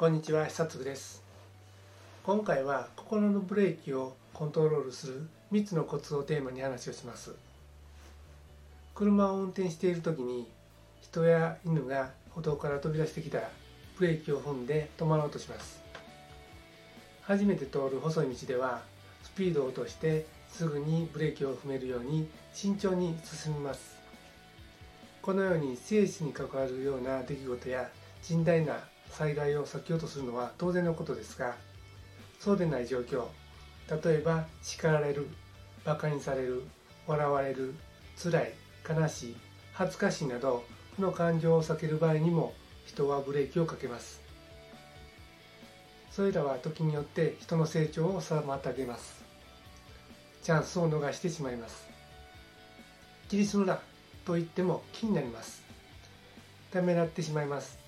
こんにちは久嗣です。今回は心のブレーキをコントロールする3つのコツをテーマに話をします。車を運転している時に人や犬が歩道から飛び出してきたらブレーキを踏んで止まろうとします。初めて通る細い道ではスピードを落としてすぐにブレーキを踏めるように慎重に進みます。このように生死に関わるような出来事や甚大な災害を避けようとするのは当然のことですがそうでない状況例えば叱られる馬鹿にされる笑われる辛い悲しい恥ずかしいなど負の感情を避ける場合にも人はブレーキをかけます。それらは時によって人の成長を妨げます。チャンスを逃してしまいます。気にするなと言っても気になります。ためらってしまいます。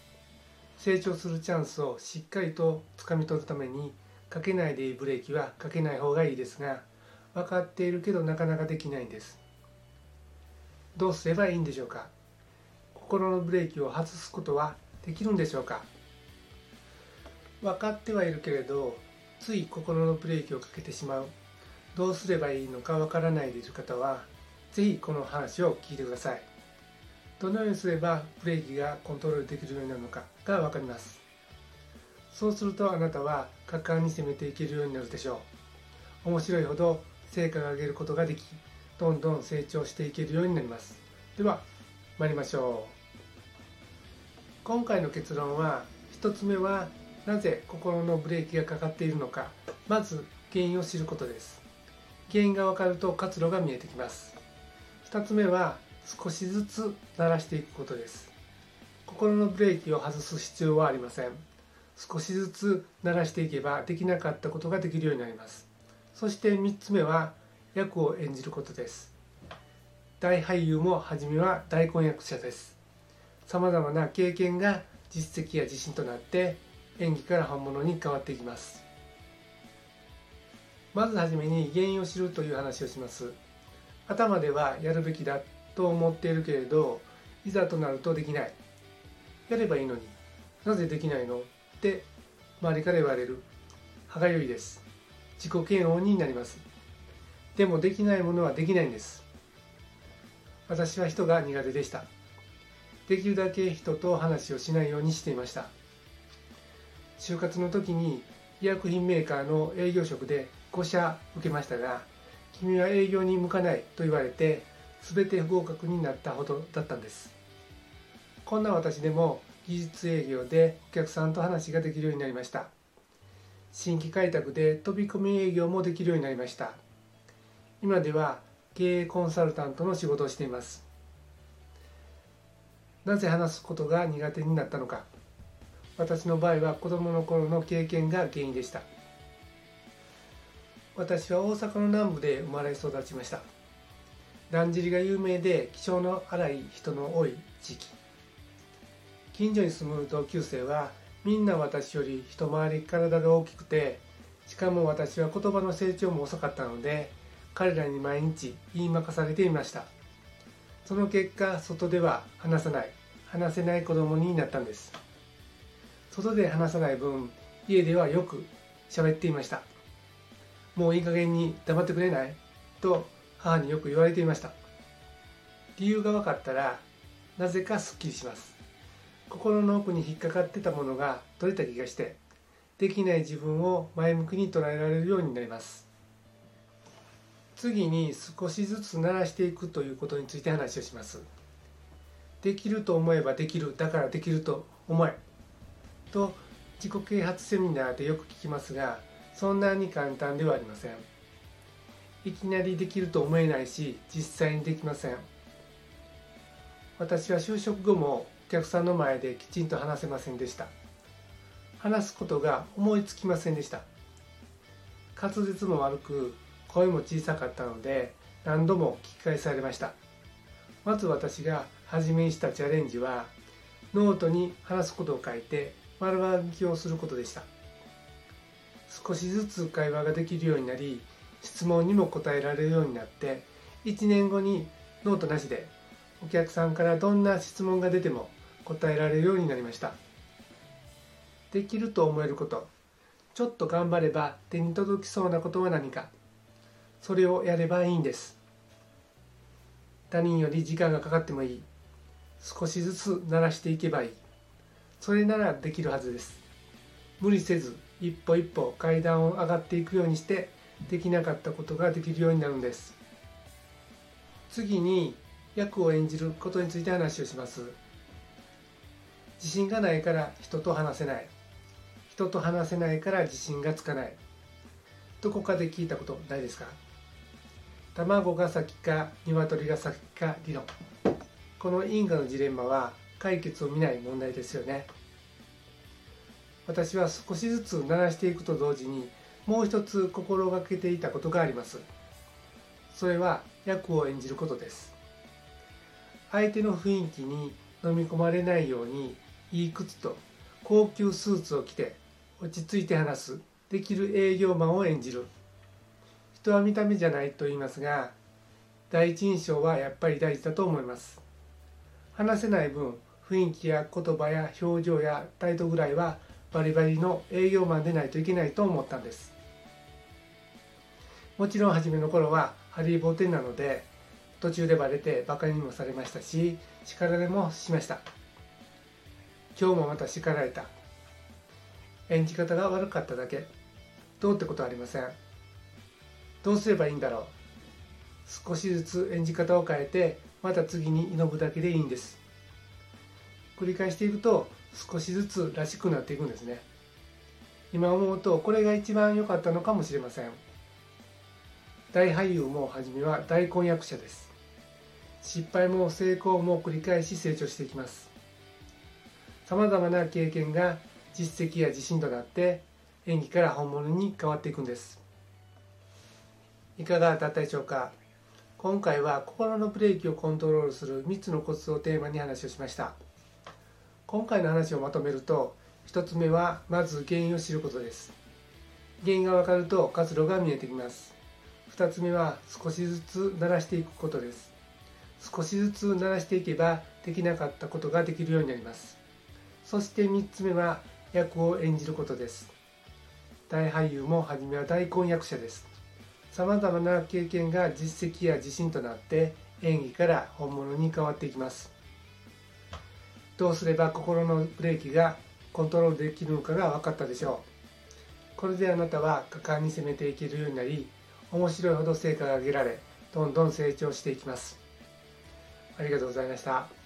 成長するチャンスをしっかりとつかみ取るためにかけないでいいブレーキはかけない方がいいですが分かっているけどなかなかできないんです。どうすればいいんでしょうか？心のブレーキを外すことはできるんでしょうか？分かってはいるけれどつい心のブレーキをかけてしまう。どうすればいいのかわからないでいる方は是非この話を聞いてください。どのようにすればブレーキがコントロールできるようになるのかが分かります。そうするとあなたは果敢に攻めていけるようになるでしょう。面白いほど成果が上げることができどんどん成長していけるようになります。では参りましょう。今回の結論は1つ目はなぜ心のブレーキがかかっているのか。まず原因を知ることです。原因が分かると活路が見えてきます。2つ目は少しずつ鳴らしていくことです。心のブレーキを外す必要はありません。少しずつ鳴らしていけばできなかったことができるようになります。そして3つ目は役を演じることです。大俳優も初めは大根役者です。さまざまな経験が実績や自信となって演技から本物に変わっていきます。まずはじめに原因を知るという話をします。頭ではやるべきだと思っているけれどいざとなるとできない。やればいいのに。なぜできないの？って周りから言われる。歯がゆいです。自己嫌悪になります。でもできないものはできないんです。私は人が苦手でした。できるだけ人と話をしないようにしていました。就活の時に医薬品メーカーの営業職で5社受けましたが君は営業に向かないと言われて全て不合格になったほどだったんです。こんな私でも技術営業でお客さんと話ができるようになりました。新規開拓で飛び込み営業もできるようになりました。今では経営コンサルタントの仕事をしています。なぜ話すことが苦手になったのか。私の場合は子供の頃の経験が原因でした。私は大阪の南部で生まれ育ちました。だんじりが有名で気性の荒い人の多い地域近所に住む同級生はみんな私より一回り体が大きくてしかも私は言葉の成長も遅かったので彼らに毎日言いまかされていました。その結果外では話さない話せない子供になったんです。外で話さない分家ではよく喋っていました。もういい加減に黙ってくれないと母によく言われていました。理由が分かったらなぜかすっきりします。心の奥に引っかかってたものが取れた気がしてできない自分を前向きに捉えられるようになります。次に少しずつ慣らしていくということについて話をします。できると思えばできるだからできると思え。と自己啓発セミナーでよく聞きますがそんなに簡単ではありません。いきなりできると思えないし実際にできません。私は就職後もお客さんの前できちんと話せませんでした。話すことが思いつきませんでした。滑舌も悪く声も小さかったので何度も聞き返されました。まず私が初めにしたチャレンジはノートに話すことを書いて丸暗記をすることでした。少しずつ会話ができるようになり質問にも答えられるようになって1年後にノートなしでお客さんからどんな質問が出ても答えられるようになりました。できると思えることちょっと頑張れば手に届きそうなことは何かそれをやればいいんです。他人より時間がかかってもいい。少しずつ慣らしていけばいい。それならできるはずです。無理せず一歩一歩階段を上がっていくようにしてできなかったことができるようになるんです。次に役を演じることについて話をします。自信がないから人と話せない。人と話せないから自信がつかない。どこかで聞いたことないですか？卵が先か鶏が先か理論。この因果のジレンマは解決を見ない問題ですよね。私は少しずつ鳴らしていくと同時にもう一つ心がけていたことがあります。それは役を演じることです。相手の雰囲気に飲み込まれないようにいい靴と高級スーツを着て落ち着いて話すできる営業マンを演じる。人は見た目じゃないと言いますが第一印象はやっぱり大事だと思います。話せない分雰囲気や言葉や表情や態度ぐらいはバリバリの営業マンでないといけないと思ったんです。もちろん初めの頃はハリー・ボーテンなので途中でバレてバカにもされましたし叱られもしました。今日もまた叱られた。演じ方が悪かっただけ。どうってことはありません。どうすればいいんだろう。少しずつ演じ方を変えてまた次に挑むだけでいいんです。繰り返していくと少しずつらしくなっていくんですね。今思うとこれが一番良かったのかもしれません。大俳優もはじめは大婚約者です。失敗も成功も繰り返し成長していきます。さまざまな経験が実績や自信となって演技から本物に変わっていくんです。いかがだったでしょうか？今回は心のブレーキをコントロールする3つのコツをテーマに話をしました。今回の話をまとめると1つ目はまず原因を知ることです。原因が分かると活路が見えてきます。2つ目は少しずつ慣らしていくことです。少しずつ慣らしていけばできなかったことができるようになります。そして3つ目は役を演じることです。大俳優も初めは大婚約者です。さまざまな経験が実績や自信となって演技から本物に変わっていきます。どうすれば心のブレーキがコントロールできるのかが分かったでしょう。これであなたは果敢に攻めていけるようになり面白いほど成果が上げられどんどん成長していきます。ありがとうございました。